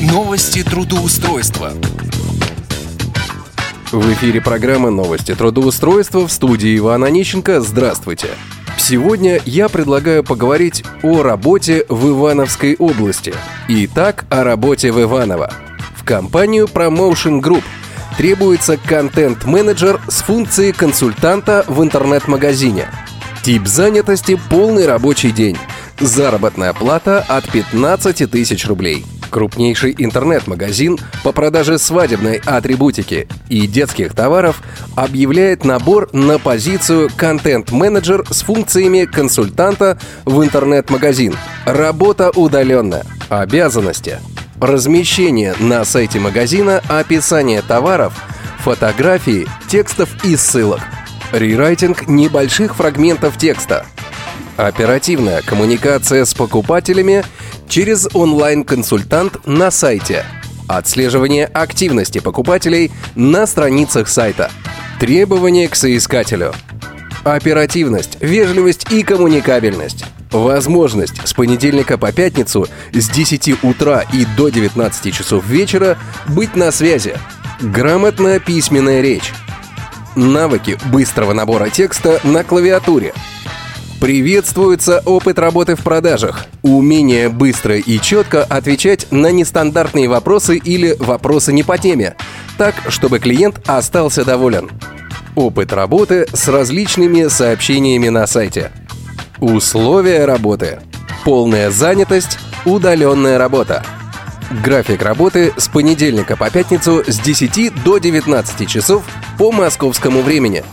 Новости трудоустройства. В эфире программа «Новости трудоустройства» в студии Ивана Онищенко. Здравствуйте. Сегодня я предлагаю поговорить о работе в Ивановской области. Итак, о работе в Иваново. В компанию Promotion Group требуется контент-менеджер с функцией консультанта в интернет-магазине. Тип занятости – полный рабочий день. Заработная плата от 15 тысяч рублей. Крупнейший интернет-магазин по продаже свадебной атрибутики и детских товаров объявляет набор на позицию контент-менеджер с функциями консультанта в интернет-магазин. Работа удаленная. Обязанности. Размещение на сайте магазина описания товаров, фотографии, текстов и ссылок. Рерайтинг небольших фрагментов текста – Оперативная коммуникация с покупателями через онлайн-консультант на сайте. Отслеживание активности покупателей на страницах сайта. Требования к соискателю. Оперативность, вежливость и коммуникабельность. Возможность с понедельника по пятницу с 10 утра и до 19 часов вечера быть на связи. Грамотная письменная речь. Навыки быстрого набора текста на клавиатуре – Приветствуется опыт работы в продажах, умение быстро и четко отвечать на нестандартные вопросы или вопросы не по теме, так, чтобы клиент остался доволен. Опыт работы с различными сообщениями на сайте. Условия работы. Полная занятость, удаленная работа. График работы с понедельника по пятницу с 10 до 19 часов по московскому времени.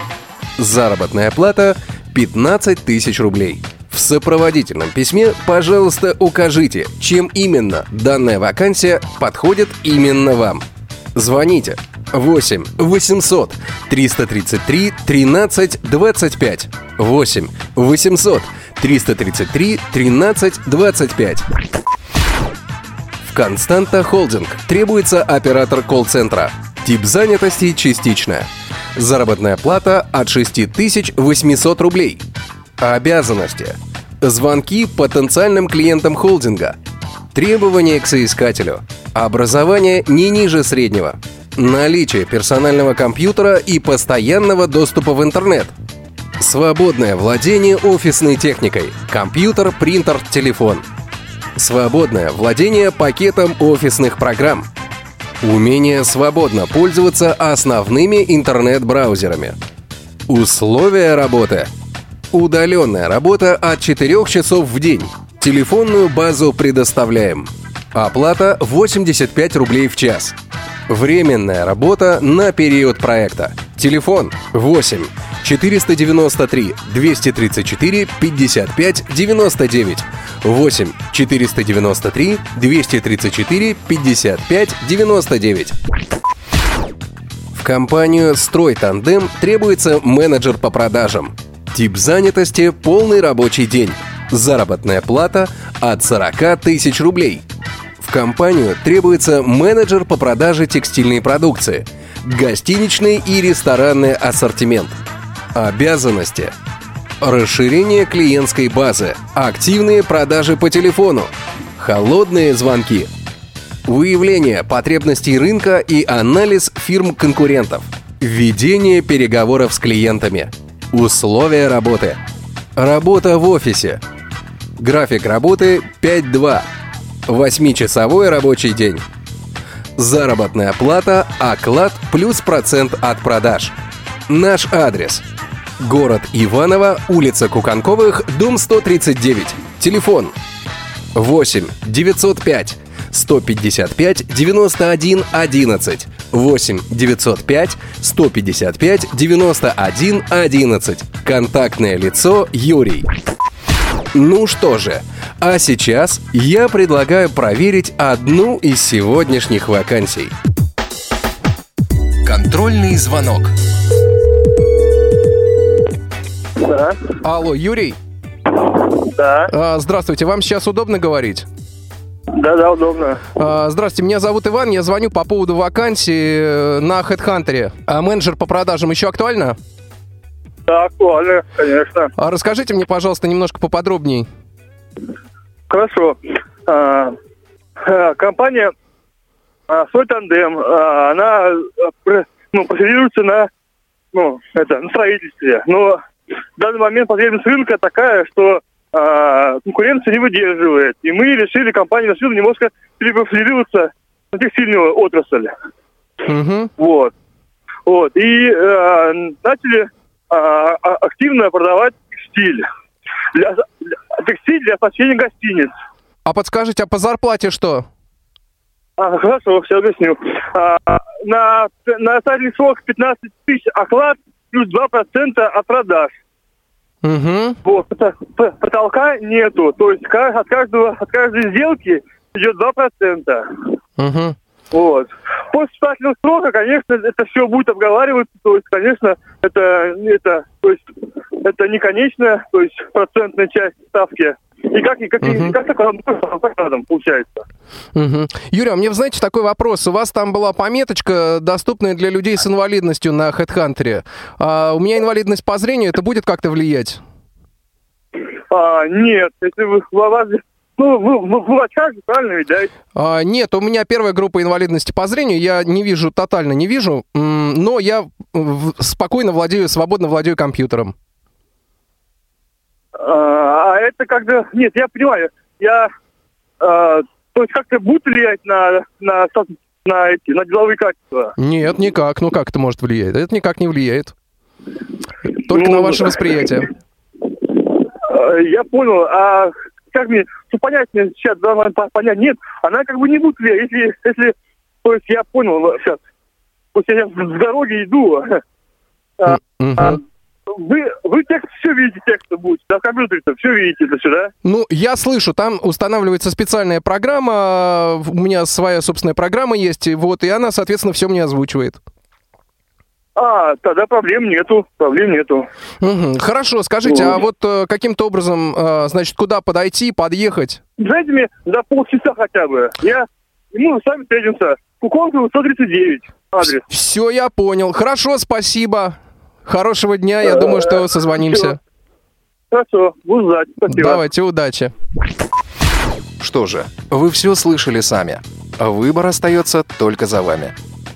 Заработная плата – 15 тысяч рублей. В сопроводительном письме, пожалуйста, укажите, чем именно данная вакансия подходит именно вам. Звоните 8 800 333 13 25 8 800 333 13 25 В Константа Холдинг требуется оператор колл-центра. Тип занятости частичная. Заработная плата от 6800 рублей. Обязанности. Звонки потенциальным клиентам холдинга. Требования к соискателю. Образование не ниже среднего. Наличие персонального компьютера и постоянного доступа в интернет. Свободное владение офисной техникой. Компьютер, принтер, телефон. Свободное владение пакетом офисных программ – Умение свободно пользоваться основными интернет-браузерами. Условия работы. Удаленная работа от 4 часов в день. Телефонную базу предоставляем. Оплата 85 рублей в час. Временная работа на период проекта. Телефон 8 493 234 55 99 8 493 234 55 99 В компанию «Строй Тандем» требуется менеджер по продажам. Тип занятости – полный рабочий день. Заработная плата от 40 тысяч рублей. В компанию требуется менеджер по продаже текстильной продукции, гостиничный и ресторанный ассортимент. Обязанности – Расширение клиентской базы. Активные продажи по телефону. Холодные звонки. Выявление потребностей рынка и анализ фирм-конкурентов. Введение переговоров с клиентами. Условия работы. Работа в офисе. График работы 5-2. 8-часовой рабочий день. Заработная плата, оклад плюс процент от продаж. Наш адрес – Город Иваново, улица Куканковых, дом 139. Телефон. 8 905 155 91 11 8 905 155 91 11 Контактное лицо Юрий ну что же, а сейчас я предлагаю проверить одну из сегодняшних вакансий. Контрольный звонок. Да. Алло, Юрий? Да. А, здравствуйте, вам сейчас удобно говорить? Да, да, удобно. А, здравствуйте, меня зовут Иван, я звоню по поводу вакансии э, на HeadHunter. А менеджер по продажам еще актуально? Да, актуально, конечно. А расскажите мне, пожалуйста, немножко поподробнее. Хорошо. А, компания а, свой тандем, а, она а, ну, специализируется на, ну, это, на строительстве. Но в данный момент потребность рынка такая, что а, конкуренция не выдерживает. И мы решили, компания решила немножко перепрофилироваться на текстильную отрасль. Мгм. Вот. Вот. И э, начали а, а, активно продавать текстиль. Для, для- текстиль для оснащения гостиниц. А подскажите, а по зарплате что? А, хорошо, все объясню. А, на, на стадии срок 15 тысяч оклад плюс 2% от продаж. Угу. Вот, потолка нету. То есть от, каждого, от каждой сделки идет 2%. Угу. Вот. После испытательного срока, конечно, это все будет обговариваться, то есть, конечно, это, это, то есть, это не конечная, то есть, процентная часть ставки. И как, и как, и Мгм. как так, рядом получается. Угу. Юрий, а мне, знаете, такой вопрос. У вас там была пометочка, доступная для людей с инвалидностью на HeadHunter. А у меня инвалидность по зрению, это будет как-то влиять? А, нет, если вы, у вас, ну, вы, вы, в очках, правильно ведь, да? А, нет, у меня первая группа инвалидности по зрению. Я не вижу, тотально не вижу, но я в- спокойно владею, свободно владею компьютером. А, а это когда, нет, я понимаю, я, а, то есть, как-то будет влиять на, на, на эти, на деловые качества? Нет, никак. Ну как это может влиять? Это никак не влияет. Только Ну, на ваше восприятие. Э, Я понял, а как мне, понять мне сейчас, да, надо по- понять, нет, она как бы не будет если, если, то есть я понял сейчас, вот я с дороги иду, а, а, вы, вы текст все видите, текст будет, да, в компьютере-то все видите, это все, да? Ну, я слышу, там устанавливается специальная программа, у меня своя собственная программа есть, вот, и она, соответственно, все мне озвучивает. А, тогда проблем нету, проблем нету. Мгм. Хорошо, скажите, а Вот. вот э, каким-то образом, э, значит, куда подойти, подъехать? Знаете мне, за полчаса хотя бы, я, мы с вами встретимся, Куконкова 139, адрес. Все, я понял. Хорошо, спасибо. Хорошего дня, я думаю, что созвонимся. Хорошо, буду ждать, спасибо. Давайте, удачи. Что же, вы все слышали сами. Выбор остается только за вами.